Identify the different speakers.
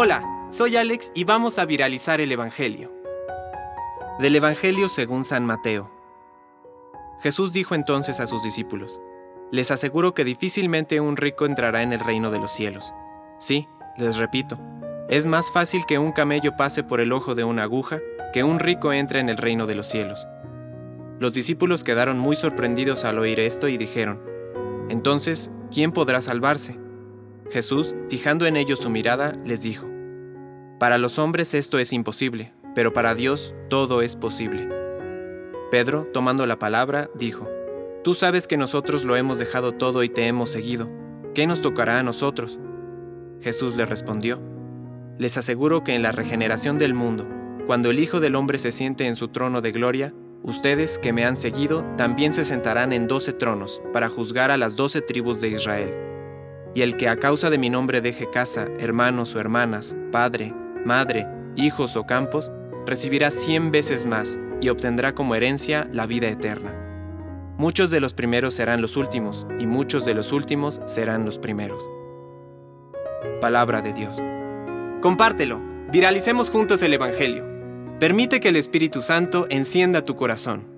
Speaker 1: Hola, soy Alex y vamos a viralizar el Evangelio. Del Evangelio según San Mateo. Jesús dijo entonces a sus discípulos, Les aseguro que difícilmente un rico entrará en el reino de los cielos. Sí, les repito, es más fácil que un camello pase por el ojo de una aguja que un rico entre en el reino de los cielos. Los discípulos quedaron muy sorprendidos al oír esto y dijeron, Entonces, ¿quién podrá salvarse? Jesús, fijando en ellos su mirada, les dijo, Para los hombres esto es imposible, pero para Dios todo es posible. Pedro, tomando la palabra, dijo, Tú sabes que nosotros lo hemos dejado todo y te hemos seguido. ¿Qué nos tocará a nosotros? Jesús le respondió, Les aseguro que en la regeneración del mundo, cuando el Hijo del Hombre se siente en su trono de gloria, ustedes que me han seguido también se sentarán en doce tronos para juzgar a las doce tribus de Israel. Y el que a causa de mi nombre deje casa, hermanos o hermanas, padre, madre, hijos o campos, recibirá cien veces más y obtendrá como herencia la vida eterna. Muchos de los primeros serán los últimos, y muchos de los últimos serán los primeros. Palabra de Dios. Compártelo, viralicemos juntos el Evangelio. Permite que el Espíritu Santo encienda tu corazón.